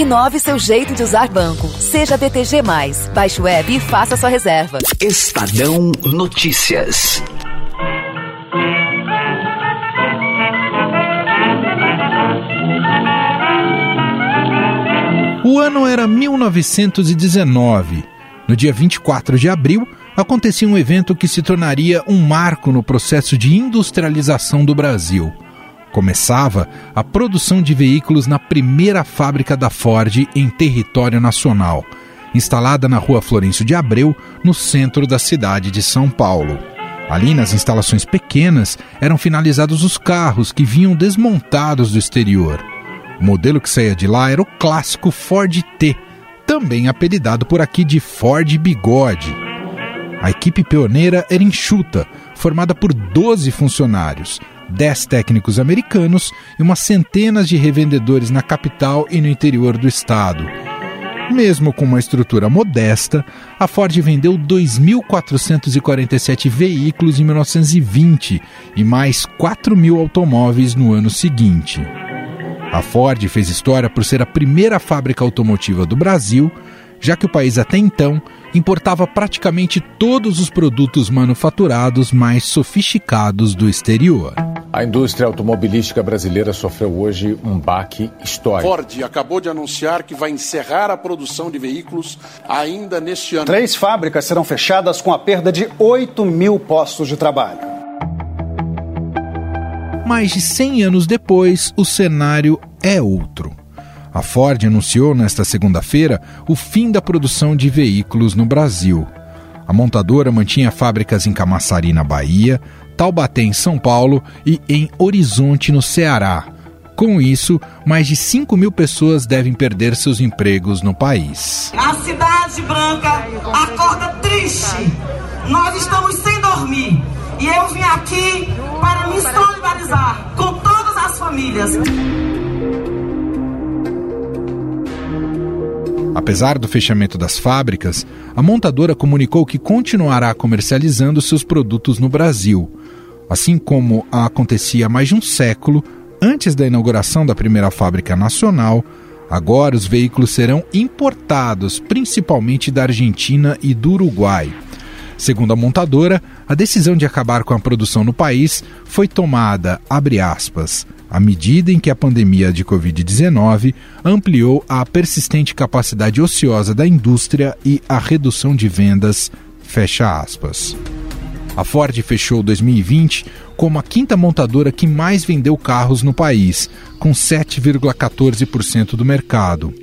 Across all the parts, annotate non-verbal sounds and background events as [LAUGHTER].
Inove seu jeito de usar banco. Seja BTG. Baixe o web e faça sua reserva. Estadão Notícias. O ano era 1919. No dia 24 de abril, acontecia um evento que se tornaria um marco no processo de industrialização do Brasil. Começava a produção de veículos na primeira fábrica da Ford em território nacional, instalada na rua Florencio de Abreu, no centro da cidade de São Paulo. Ali, nas instalações pequenas, eram finalizados os carros que vinham desmontados do exterior. O modelo que saía de lá era o clássico Ford T, também apelidado por aqui de Ford Bigode. A equipe pioneira era enxuta, formada por 12 funcionários, 10 técnicos americanos e umas centenas de revendedores na capital e no interior do estado. Mesmo com uma estrutura modesta, a Ford vendeu 2.447 veículos em 1920 e mais 4 mil automóveis no ano seguinte. A Ford fez história por ser a primeira fábrica automotiva do Brasil, já que o país até então importava praticamente todos os produtos manufaturados mais sofisticados do exterior. A indústria automobilística brasileira sofreu hoje um baque histórico. Ford acabou de anunciar que vai encerrar a produção de veículos ainda neste ano. Três fábricas serão fechadas com a perda de 8 mil postos de trabalho. Mais de 100 anos depois, o cenário é outro. A Ford anunciou nesta segunda-feira o fim da produção de veículos no Brasil. A montadora mantinha fábricas em Camaçari, na Bahia, Taubaté, em São Paulo e em Horizonte, no Ceará. Com isso, mais de 5 mil pessoas devem perder seus empregos no país. A Cidade Branca acorda triste. Nós estamos sem dormir. E eu vim aqui para me solidarizar com todas as famílias. Apesar do fechamento das fábricas, a montadora comunicou que continuará comercializando seus produtos no Brasil, assim como acontecia há mais de um século antes da inauguração da primeira fábrica nacional. Agora os veículos serão importados, principalmente da Argentina e do Uruguai. Segundo a montadora, a decisão de acabar com a produção no país foi tomada, aspas, à medida em que a pandemia de Covid-19 ampliou a persistente capacidade ociosa da indústria e a redução de vendas, fecha aspas. A Ford fechou 2020 como a quinta montadora que mais vendeu carros no país, com 7,14% do mercado.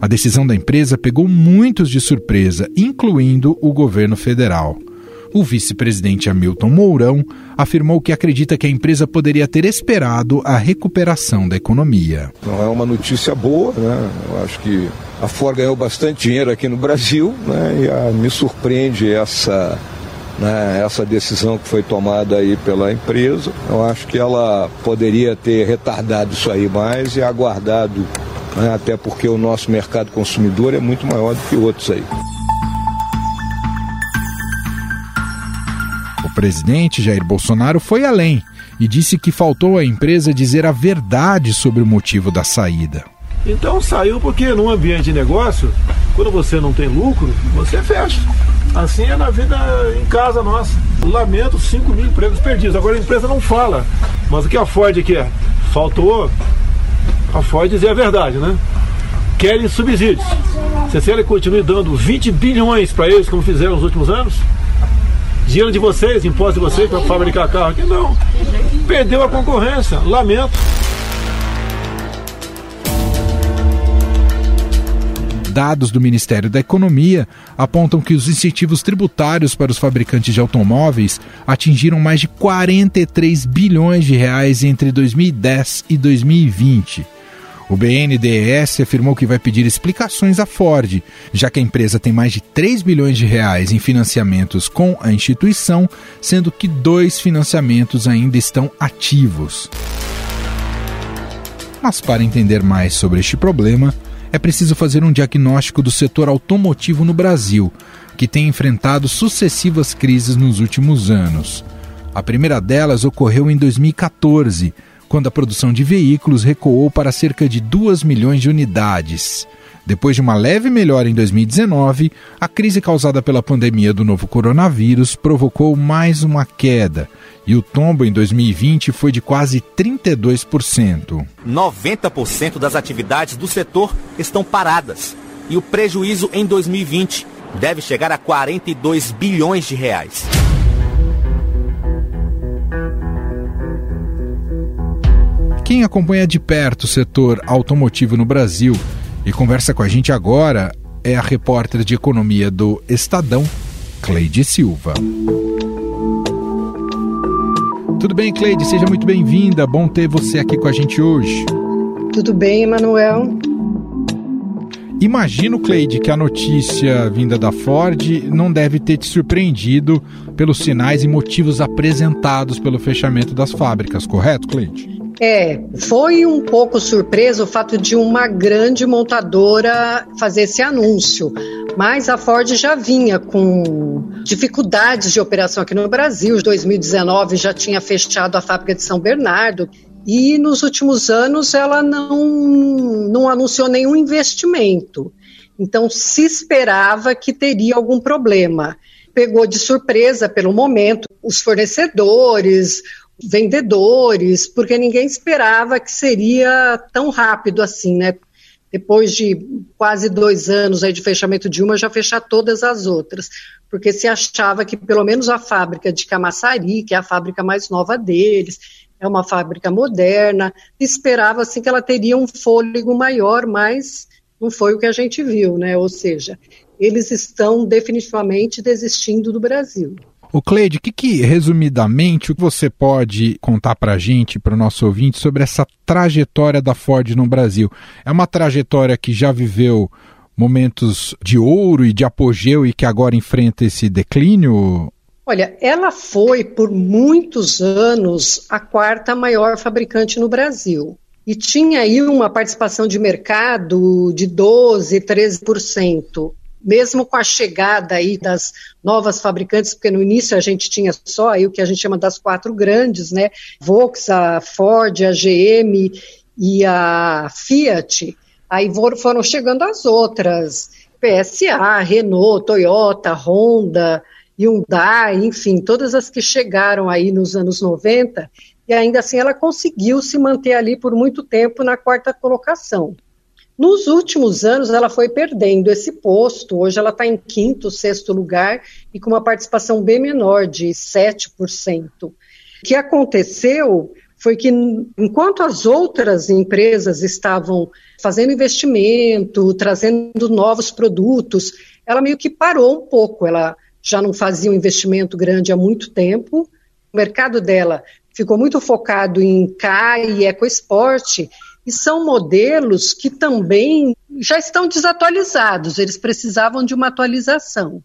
A decisão da empresa pegou muitos de surpresa, incluindo o governo federal. O vice-presidente Hamilton Mourão afirmou que acredita que a empresa poderia ter esperado a recuperação da economia. Não é uma notícia boa, né? Eu acho que a Ford ganhou bastante dinheiro aqui no Brasil, né? E a, me surpreende essa né, essa decisão que foi tomada aí pela empresa. Eu acho que ela poderia ter retardado isso aí mais e aguardado né, até porque o nosso mercado consumidor é muito maior do que outros aí. Presidente Jair Bolsonaro foi além e disse que faltou à empresa dizer a verdade sobre o motivo da saída. Então saiu porque num ambiente de negócio, quando você não tem lucro, você fecha. Assim é na vida em casa nossa. Lamento 5 mil empregos perdidos. Agora a empresa não fala. Mas o que a Ford quer? Faltou a Ford dizer a verdade, né? Querem subsídios. Se ele continue dando 20 bilhões para eles, como fizeram nos últimos anos, dinheiro de vocês, imposto de vocês para fabricar carro aqui, não. Perdeu a concorrência. Lamento. Dados do Ministério da Economia apontam que os incentivos tributários para os fabricantes de automóveis atingiram mais de 43 bilhões de reais entre 2010 e 2020. O BNDES afirmou que vai pedir explicações à Ford, já que a empresa tem mais de 3 bilhões de reais em financiamentos com a instituição, sendo que dois financiamentos ainda estão ativos. Mas para entender mais sobre este problema, é preciso fazer um diagnóstico do setor automotivo no Brasil, que tem enfrentado sucessivas crises nos últimos anos. A primeira delas ocorreu em 2014, quando a produção de veículos recuou para cerca de 2 milhões de unidades. Depois de uma leve melhora em 2019, a crise causada pela pandemia do novo coronavírus provocou mais uma queda. E o tombo em 2020 foi de quase 32%. 90% das atividades do setor estão paradas. E o prejuízo em 2020 deve chegar a 42 bilhões de reais. Quem acompanha de perto o setor automotivo no Brasil e conversa com a gente agora é a repórter de economia do Estadão, Cleide Silva. Tudo bem, Cleide? Seja muito bem-vinda. Bom ter você aqui com a gente hoje. Tudo bem, Emanuel. Imagino, Cleide, que a notícia vinda da Ford não deve ter te surpreendido pelos sinais e motivos apresentados pelo fechamento das fábricas, correto, Cleide? É, foi um pouco surpresa o fato de uma grande montadora fazer esse anúncio, mas a Ford já vinha com dificuldades de operação aqui no Brasil. Em 2019 já tinha fechado a fábrica de São Bernardo e nos últimos anos ela não, não anunciou nenhum investimento. Então se esperava que teria algum problema. Pegou de surpresa pelo momento os fornecedores, vendedores, porque ninguém esperava que seria tão rápido assim, né? Depois de quase dois anos aí de fechamento de uma, já fechar todas as outras, porque se achava que pelo menos a fábrica de Camaçari, que é a fábrica mais nova deles, é uma fábrica moderna, esperava assim que ela teria um fôlego maior, mas não foi o que a gente viu, né? Ou seja, eles estão definitivamente desistindo do Brasil. O Cleide, o que, que, resumidamente, o que você pode contar para a gente, para o nosso ouvinte, sobre essa trajetória da Ford no Brasil? É uma trajetória que já viveu momentos de ouro e de apogeu e que agora enfrenta esse declínio? Olha, ela foi por muitos anos a quarta maior fabricante no Brasil. E tinha aí uma participação de mercado de 12, 13% mesmo com a chegada aí das novas fabricantes, porque no início a gente tinha só aí o que a gente chama das quatro grandes, né? Volks, a Ford, a GM e a Fiat. Aí foram chegando as outras, PSA, Renault, Toyota, Honda, Hyundai, enfim, todas as que chegaram aí nos anos 90, e ainda assim ela conseguiu se manter ali por muito tempo na quarta colocação. Nos últimos anos, ela foi perdendo esse posto. Hoje, ela está em quinto, sexto lugar e com uma participação bem menor, de 7%. O que aconteceu foi que, enquanto as outras empresas estavam fazendo investimento, trazendo novos produtos, ela meio que parou um pouco. Ela já não fazia um investimento grande há muito tempo. O mercado dela ficou muito focado em CAI e ecoesporte e são modelos que também já estão desatualizados, eles precisavam de uma atualização.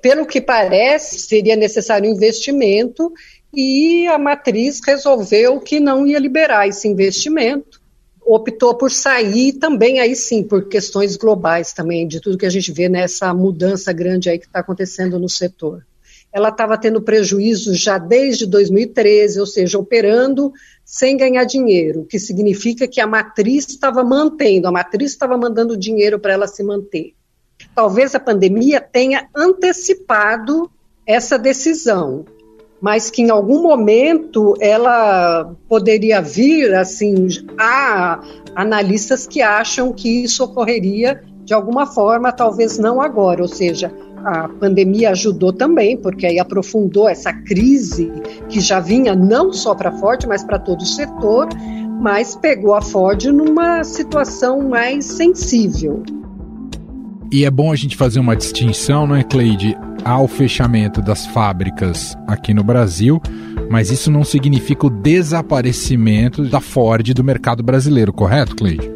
Pelo que parece, seria necessário investimento e a matriz resolveu que não ia liberar esse investimento. Optou por sair também aí sim, por questões globais também, de tudo que a gente vê nessa mudança grande aí que está acontecendo no setor ela estava tendo prejuízo já desde 2013, ou seja, operando sem ganhar dinheiro, o que significa que a matriz estava mantendo, a matriz estava mandando dinheiro para ela se manter. Talvez a pandemia tenha antecipado essa decisão, mas que em algum momento ela poderia vir, assim, há analistas que acham que isso ocorreria de alguma forma, talvez não agora, ou seja, a pandemia ajudou também, porque aí aprofundou essa crise que já vinha não só para a Ford, mas para todo o setor, mas pegou a Ford numa situação mais sensível. E é bom a gente fazer uma distinção, não é, Cleide, ao fechamento das fábricas aqui no Brasil, mas isso não significa o desaparecimento da Ford do mercado brasileiro, correto, Cleide?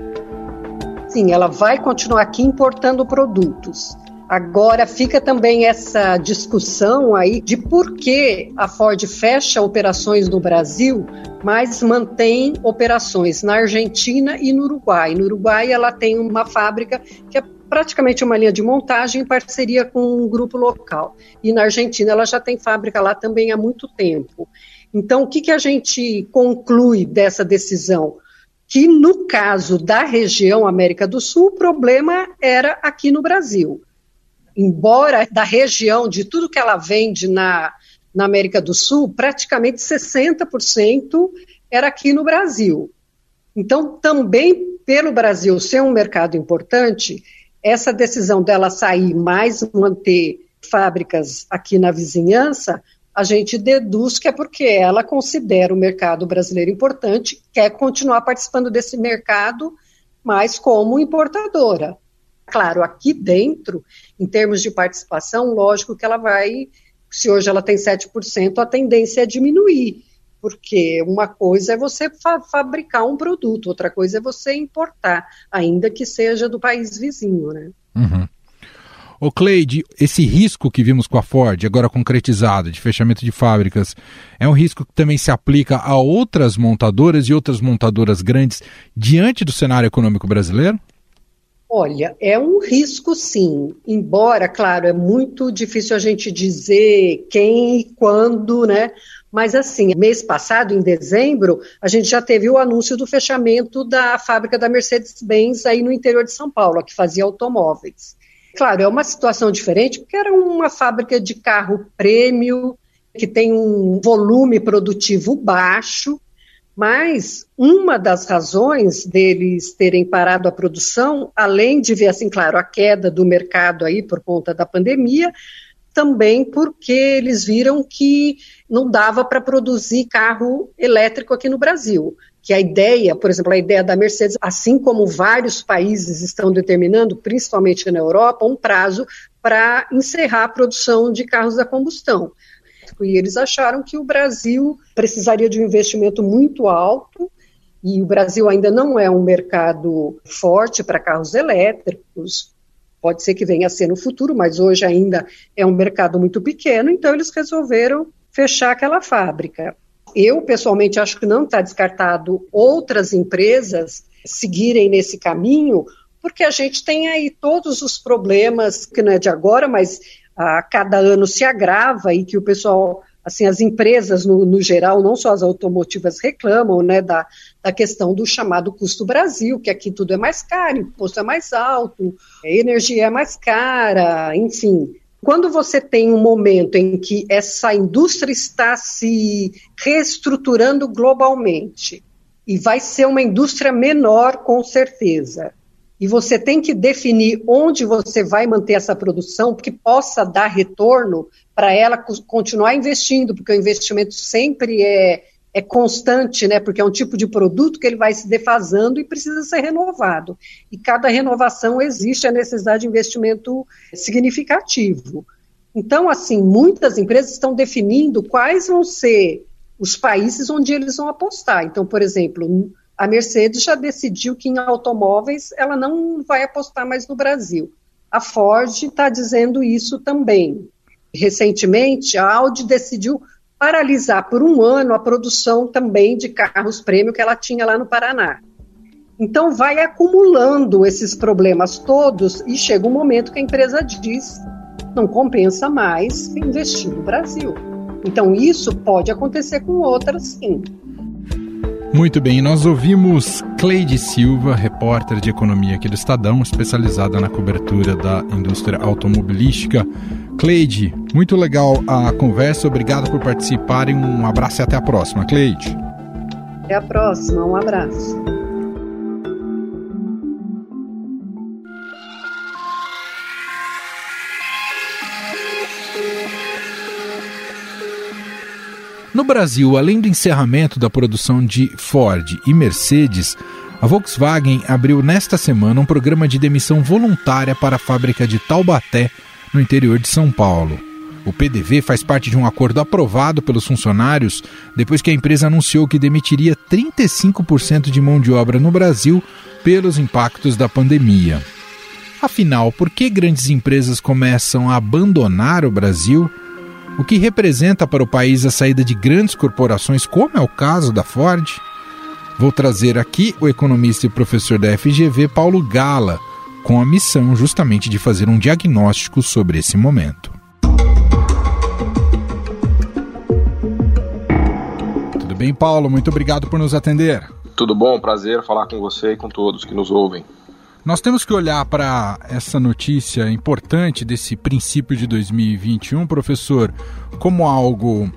Sim, ela vai continuar aqui importando produtos Agora fica também essa discussão aí de por que a Ford fecha operações no Brasil, mas mantém operações na Argentina e no Uruguai. No Uruguai ela tem uma fábrica que é praticamente uma linha de montagem em parceria com um grupo local. E na Argentina ela já tem fábrica lá também há muito tempo. Então, o que, que a gente conclui dessa decisão? que no caso da região América do Sul, o problema era aqui no Brasil. Embora da região, de tudo que ela vende na, na América do Sul, praticamente 60% era aqui no Brasil. Então, também pelo Brasil ser um mercado importante, essa decisão dela sair, mais manter fábricas aqui na vizinhança, a gente deduz que é porque ela considera o mercado brasileiro importante, quer continuar participando desse mercado, mas como importadora. Claro, aqui dentro, em termos de participação, lógico que ela vai, se hoje ela tem 7%, a tendência é diminuir, porque uma coisa é você fa fabricar um produto, outra coisa é você importar, ainda que seja do país vizinho, né? Uhum. O Cleide, esse risco que vimos com a Ford, agora concretizado, de fechamento de fábricas, é um risco que também se aplica a outras montadoras e outras montadoras grandes diante do cenário econômico brasileiro? Olha, é um risco sim, embora, claro, é muito difícil a gente dizer quem e quando, né? Mas assim, mês passado, em dezembro, a gente já teve o anúncio do fechamento da fábrica da Mercedes-Benz aí no interior de São Paulo, que fazia automóveis. Claro, é uma situação diferente, porque era uma fábrica de carro prêmio, que tem um volume produtivo baixo, mas uma das razões deles terem parado a produção, além de ver, assim, claro, a queda do mercado aí por conta da pandemia, também porque eles viram que não dava para produzir carro elétrico aqui no Brasil que a ideia, por exemplo, a ideia da Mercedes, assim como vários países estão determinando, principalmente na Europa, um prazo para encerrar a produção de carros a combustão. E eles acharam que o Brasil precisaria de um investimento muito alto, e o Brasil ainda não é um mercado forte para carros elétricos. Pode ser que venha a ser no futuro, mas hoje ainda é um mercado muito pequeno, então eles resolveram fechar aquela fábrica. Eu, pessoalmente, acho que não está descartado outras empresas seguirem nesse caminho, porque a gente tem aí todos os problemas, que não é de agora, mas a cada ano se agrava e que o pessoal, assim, as empresas no, no geral, não só as automotivas reclamam, né, da, da questão do chamado custo Brasil, que aqui tudo é mais caro, imposto é mais alto, a energia é mais cara, enfim, quando você tem um momento em que essa indústria está se reestruturando globalmente, e vai ser uma indústria menor, com certeza, e você tem que definir onde você vai manter essa produção, que possa dar retorno para ela continuar investindo, porque o investimento sempre é é constante, né, porque é um tipo de produto que ele vai se defasando e precisa ser renovado. E cada renovação existe a necessidade de investimento significativo. Então, assim, muitas empresas estão definindo quais vão ser os países onde eles vão apostar. Então, por exemplo, a Mercedes já decidiu que em automóveis ela não vai apostar mais no Brasil. A Ford está dizendo isso também. Recentemente, a Audi decidiu paralisar por um ano a produção também de carros prêmio que ela tinha lá no Paraná. Então vai acumulando esses problemas todos e chega um momento que a empresa diz não compensa mais investir no Brasil. Então isso pode acontecer com outras sim. Muito bem, nós ouvimos Cleide Silva, repórter de economia aqui do Estadão, especializada na cobertura da indústria automobilística. Cleide, muito legal a conversa, obrigado por participarem, um abraço e até a próxima, Cleide. Até a próxima, um abraço. No Brasil, além do encerramento da produção de Ford e Mercedes, a Volkswagen abriu nesta semana um programa de demissão voluntária para a fábrica de Taubaté, no interior de São Paulo. O PDV faz parte de um acordo aprovado pelos funcionários depois que a empresa anunciou que demitiria 35% de mão de obra no Brasil pelos impactos da pandemia. Afinal, por que grandes empresas começam a abandonar o Brasil? O que representa para o país a saída de grandes corporações, como é o caso da Ford? Vou trazer aqui o economista e professor da FGV, Paulo Gala, com a missão justamente de fazer um diagnóstico sobre esse momento. Tudo bem, Paulo? Muito obrigado por nos atender. Tudo bom? Prazer falar com você e com todos que nos ouvem. Nós temos que olhar para essa notícia importante desse princípio de 2021, professor, como algo uh,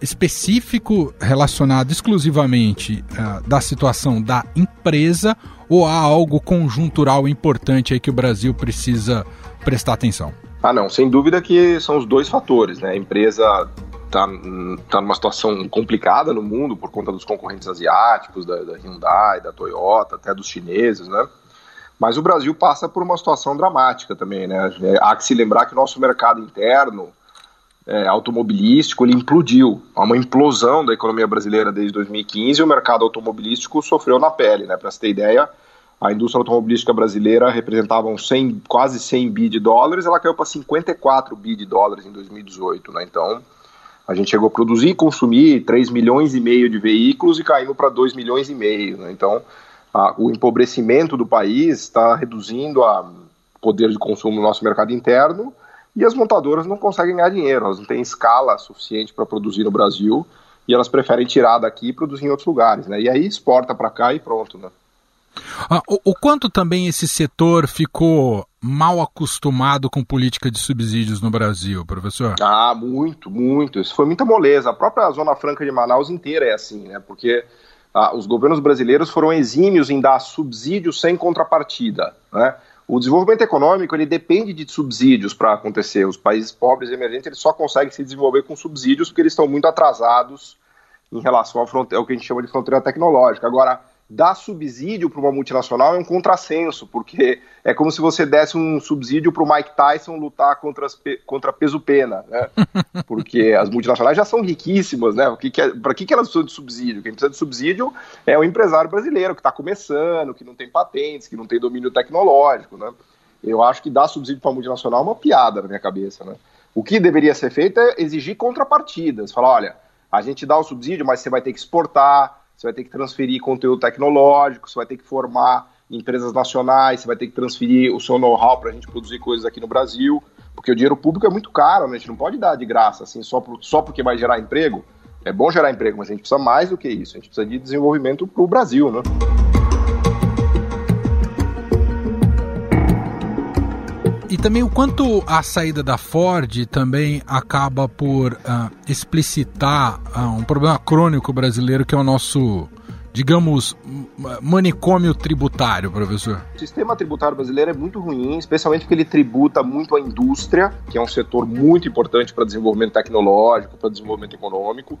específico relacionado exclusivamente uh, da situação da empresa ou há algo conjuntural importante aí que o Brasil precisa prestar atenção? Ah, não, sem dúvida que são os dois fatores, né? A empresa está tá numa situação complicada no mundo por conta dos concorrentes asiáticos, da, da Hyundai, da Toyota, até dos chineses, né? Mas o Brasil passa por uma situação dramática também, né? É, há que se lembrar que o nosso mercado interno é, automobilístico ele implodiu. Há uma implosão da economia brasileira desde 2015 e o mercado automobilístico sofreu na pele, né? Para você ter ideia, a indústria automobilística brasileira representava 100, quase 100 bi de dólares, ela caiu para 54 bi de dólares em 2018, né? Então, a gente chegou a produzir e consumir 3 milhões e meio de veículos e caiu para 2 milhões e meio. Né? Então, a, o empobrecimento do país está reduzindo o poder de consumo no nosso mercado interno e as montadoras não conseguem ganhar dinheiro, elas não têm escala suficiente para produzir no Brasil e elas preferem tirar daqui e produzir em outros lugares. Né? E aí exporta para cá e pronto. Né? Ah, o, o, quanto também esse setor ficou mal acostumado com política de subsídios no Brasil, professor? Ah, muito, muito. Isso foi muita moleza. A própria Zona Franca de Manaus inteira é assim, né? Porque ah, os governos brasileiros foram exímios em dar subsídios sem contrapartida, né? O desenvolvimento econômico ele depende de subsídios para acontecer. Os países pobres e emergentes eles só conseguem se desenvolver com subsídios porque eles estão muito atrasados em relação ao, ao que a gente chama de fronteira tecnológica. Agora, dar subsídio para uma multinacional é um contrassenso, porque é como se você desse um subsídio para o Mike Tyson lutar contra, as, contra peso-pena, né? [LAUGHS] Porque as multinacionais já são riquíssimas, né? Que que é, para que, que elas precisam de subsídio? Quem precisa de subsídio é o empresário brasileiro, que está começando, que não tem patentes, que não tem domínio tecnológico, né? Eu acho que dar subsídio para a multinacional é uma piada na minha cabeça, né? O que deveria ser feito é exigir contrapartidas. Falar, olha, a gente dá o subsídio, mas você vai ter que exportar, você vai ter que transferir conteúdo tecnológico, você vai ter que formar empresas nacionais, você vai ter que transferir o seu know-how para a gente produzir coisas aqui no Brasil, porque o dinheiro público é muito caro, né? a gente não pode dar de graça, assim, só, por, só porque vai gerar emprego. É bom gerar emprego, mas a gente precisa mais do que isso, a gente precisa de desenvolvimento para o Brasil, né? E também o quanto a saída da Ford também acaba por uh, explicitar uh, um problema crônico brasileiro que é o nosso, digamos, manicômio tributário, professor. O sistema tributário brasileiro é muito ruim, especialmente porque ele tributa muito a indústria, que é um setor muito importante para desenvolvimento tecnológico, para desenvolvimento econômico.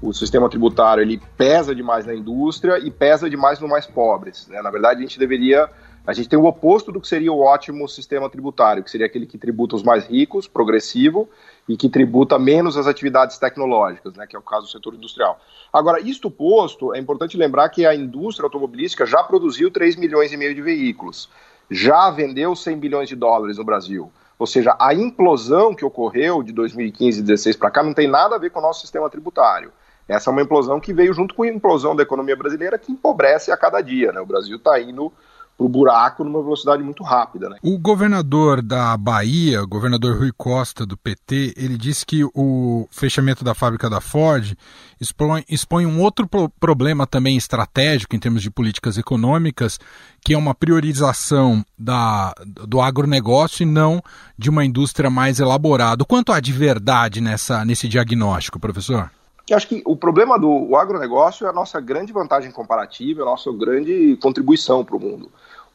O sistema tributário ele pesa demais na indústria e pesa demais no mais pobres. Né? Na verdade, a gente deveria a gente tem o oposto do que seria o ótimo sistema tributário, que seria aquele que tributa os mais ricos, progressivo, e que tributa menos as atividades tecnológicas, né, que é o caso do setor industrial. Agora, isto posto, é importante lembrar que a indústria automobilística já produziu 3 milhões e meio de veículos, já vendeu 100 bilhões de dólares no Brasil. Ou seja, a implosão que ocorreu de 2015 e 2016 para cá não tem nada a ver com o nosso sistema tributário. Essa é uma implosão que veio junto com a implosão da economia brasileira que empobrece a cada dia. Né? O Brasil está indo para o buraco numa velocidade muito rápida. Né? O governador da Bahia, o governador Rui Costa, do PT, ele disse que o fechamento da fábrica da Ford expõe, expõe um outro pro problema também estratégico em termos de políticas econômicas, que é uma priorização da, do agronegócio e não de uma indústria mais elaborada. Quanto há de verdade nessa, nesse diagnóstico, professor? Eu acho que o problema do agronegócio é a nossa grande vantagem comparativa, é a nossa grande contribuição para o mundo.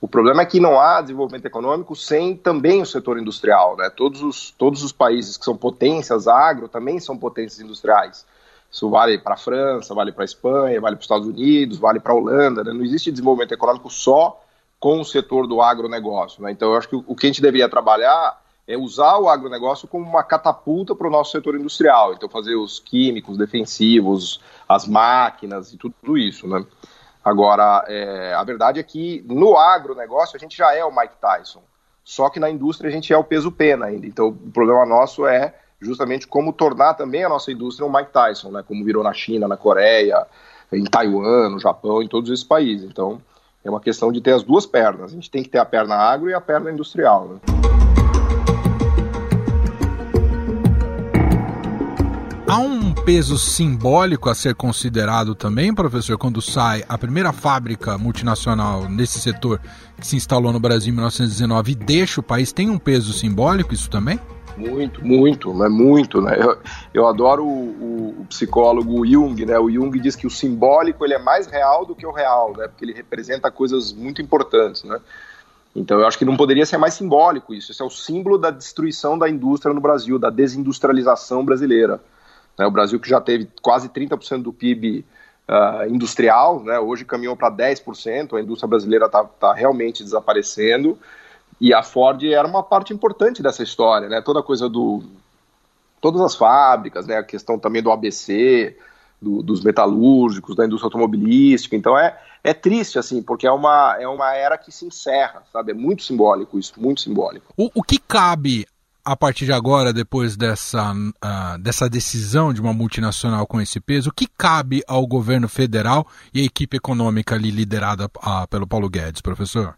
O problema é que não há desenvolvimento econômico sem também o setor industrial. Né? Todos, os, todos os países que são potências agro também são potências industriais. Isso vale para a França, vale para a Espanha, vale para os Estados Unidos, vale para a Holanda. Né? Não existe desenvolvimento econômico só com o setor do agronegócio. Né? Então, eu acho que o que a gente deveria trabalhar é usar o agronegócio como uma catapulta para o nosso setor industrial. Então, fazer os químicos defensivos, as máquinas e tudo isso. Né? Agora, é, a verdade é que no agronegócio a gente já é o Mike Tyson, só que na indústria a gente é o peso pena ainda. Então, o problema nosso é justamente como tornar também a nossa indústria um Mike Tyson, né? Como virou na China, na Coreia, em Taiwan, no Japão, em todos esses países. Então, é uma questão de ter as duas pernas. A gente tem que ter a perna agro e a perna industrial. Né? Há um peso simbólico a ser considerado também, professor, quando sai a primeira fábrica multinacional nesse setor que se instalou no Brasil em 1919 e deixa o país, tem um peso simbólico isso também? Muito, muito, né? Muito, né? Eu, eu adoro o, o, psicólogo Jung, né? O Jung diz que o simbólico ele é mais real do que o real, né? Porque ele representa coisas muito importantes, né? Então eu acho que não poderia ser mais simbólico isso. Isso é o símbolo da destruição da indústria no Brasil, da desindustrialização brasileira. Né? O Brasil que já teve quase 30% do PIB uh, ah, industrial, né? Hoje caminhou para 10%. A indústria brasileira está tá realmente desaparecendo. E a Ford era uma parte importante dessa história, né? Toda coisa do. Todas as fábricas, né? A questão também do ABC, do, dos metalúrgicos, da indústria automobilística. Então é, é triste, assim, porque é uma, é uma era que se encerra, sabe? É muito simbólico isso, muito simbólico. O, o que cabe a partir de agora, depois dessa, uh, dessa decisão de uma multinacional com esse peso, o que cabe ao governo federal e à equipe econômica ali liderada uh, pelo Paulo Guedes, professor?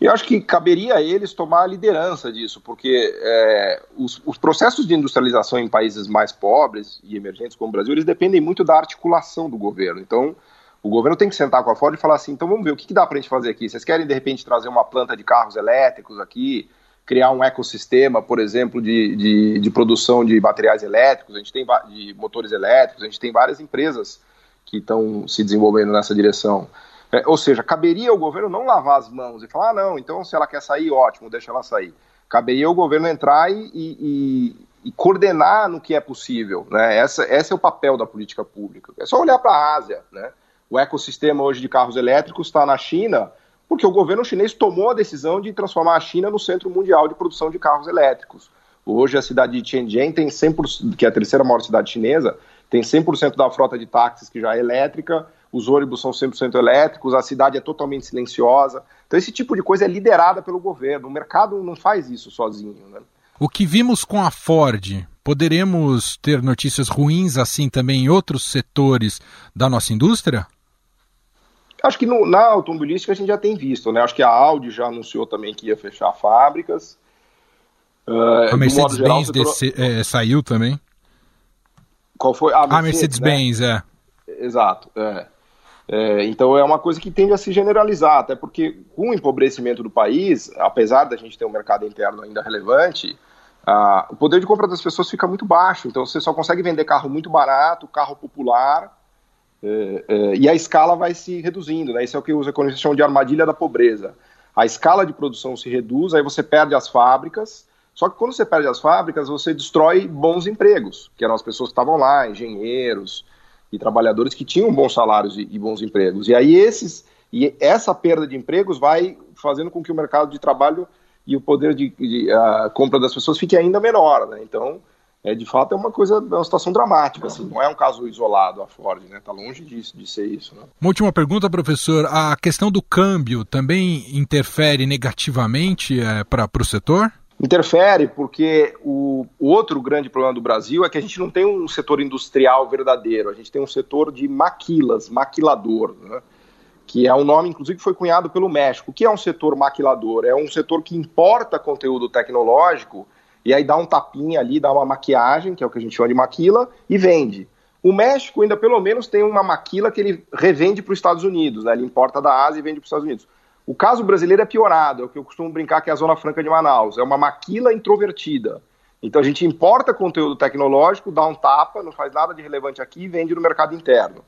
Eu acho que caberia a eles tomar a liderança disso, porque é, os, os, processos de industrialização em países mais pobres e emergentes como o Brasil, eles dependem muito da articulação do governo. Então, o governo tem que sentar com a Ford e falar assim: então vamos ver o que, que dá para a gente fazer aqui. Vocês querem de repente trazer uma planta de carros elétricos aqui, criar um ecossistema, por exemplo, de, de, de produção de materiais elétricos? A gente tem de motores elétricos, a gente tem várias empresas que estão se desenvolvendo nessa direção. É, ou seja, caberia o governo não lavar as mãos e falar, ah, não, então se ela quer sair, ótimo, deixa ela sair. Caberia o governo entrar e, e, e coordenar no que é possível. Né? Essa, esse é o papel da política pública. É só olhar para a Ásia. Né? O ecossistema hoje de carros elétricos está na China porque o governo chinês tomou a decisão de transformar a China no centro mundial de produção de carros elétricos. Hoje a cidade de Tianjin tem 100%, que é a terceira maior cidade chinesa, tem 100% da frota de táxis que já é elétrica, os ônibus são 100% elétricos, a cidade é totalmente silenciosa. Então, esse tipo de coisa é liderada pelo governo. O mercado não faz isso sozinho. Né? O que vimos com a Ford, poderemos ter notícias ruins assim também em outros setores da nossa indústria? Acho que no, na automobilística a gente já tem visto, né? Acho que a Audi já anunciou também que ia fechar fábricas. Uh, a Mercedes-Benz é, saiu também. Qual foi? Ah, a Mercedes-Benz, né? é. Exato. É. É, então é uma coisa que tende a se generalizar, até porque com o empobrecimento do país, apesar da gente ter um mercado interno ainda relevante, ah, o poder de compra das pessoas fica muito baixo. Então você só consegue vender carro muito barato, carro popular, e a escala vai se reduzindo. Né? Isso é o que os economistas chamam de armadilha da pobreza. A escala de produção se reduz, aí você perde as fábricas. Só que quando você perde as fábricas, você destrói bons empregos, que eram as pessoas que estavam lá, engenheiros, e trabalhadores que tinham bons salários e, e bons empregos. E aí esses e essa perda de empregos vai fazendo com que o mercado de trabalho e o poder de, de compra das pessoas fique ainda menor, né? Então, é, de fato, é uma coisa, é uma situação dramática, assim, não é um caso isolado a Ford, né? Está longe disso, de ser isso. Né? Uma última pergunta, professor. A questão do câmbio também interfere negativamente é, para o setor? Interfere porque o, o, outro grande problema do Brasil é que a gente não tem um setor industrial verdadeiro, a gente tem um setor de maquilas, maquilador, né? que é um nome, inclusive, que foi cunhado pelo México. O que é um setor maquilador? É um setor que importa conteúdo tecnológico e aí dá um tapinha ali, dá uma maquiagem, que é o que a gente chama de maquila, e vende. O México ainda pelo menos tem uma maquila que ele revende para os Estados Unidos, né? ele importa da Ásia e vende para os Estados Unidos. O caso brasileiro é piorado, é o que eu costumo brincar que é a Zona Franca de Manaus. É uma maquila introvertida. Então a gente importa conteúdo tecnológico, dá um tapa, não faz nada de relevante aqui e vende no mercado interno.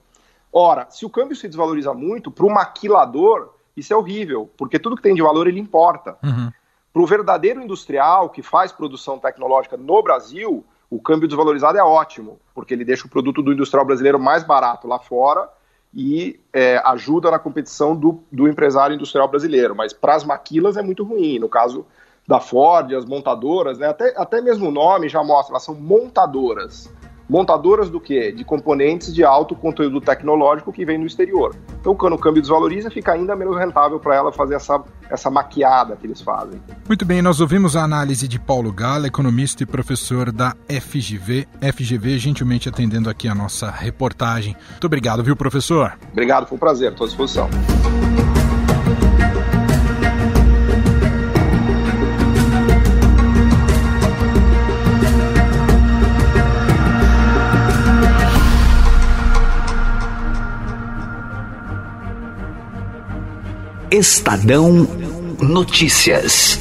Ora, se o câmbio se desvaloriza muito, para o maquilador, isso é horrível, porque tudo que tem de valor ele importa. Uhum. Para o verdadeiro industrial que faz produção tecnológica no Brasil, o câmbio desvalorizado é ótimo, porque ele deixa o produto do industrial brasileiro mais barato lá fora e é, ajuda na competição do, do empresário industrial brasileiro. Mas para as maquilas é muito ruim. No caso da Ford, as montadoras, né, até, até mesmo o nome já mostra, elas são montadoras. Montadoras do quê? De componentes de alto conteúdo tecnológico que vem do exterior. Então, quando o câmbio desvaloriza, fica ainda menos rentável para ela fazer essa, essa maquiada que eles fazem. Muito bem, nós ouvimos a análise de Paulo Gala, economista e professor da FGV, FGV gentilmente atendendo aqui a nossa reportagem. Muito obrigado, viu, professor? Obrigado, foi um prazer, estou à disposição. Estadão Notícias.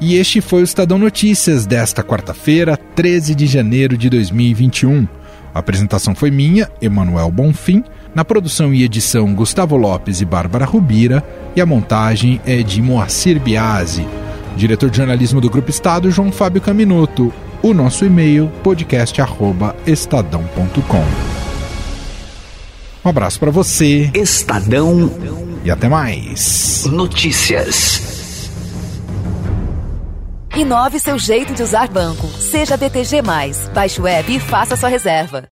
E este foi o Estadão Notícias desta quarta-feira, 13 de janeiro de 2021. A apresentação foi minha, Emanuel Bonfim. Na produção e edição, Gustavo Lopes e Bárbara Rubira. E a montagem é de Moacir Biasi. Diretor de jornalismo do Grupo Estado, João Fábio Caminuto. O nosso e-mail, podcast.estadão.com. Um abraço para você. Estadão. E até mais. Notícias. Inove seu jeito de usar banco. Seja BTG. Baixe o app e faça sua reserva.